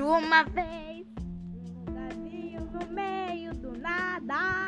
uma vez um no meio do nada.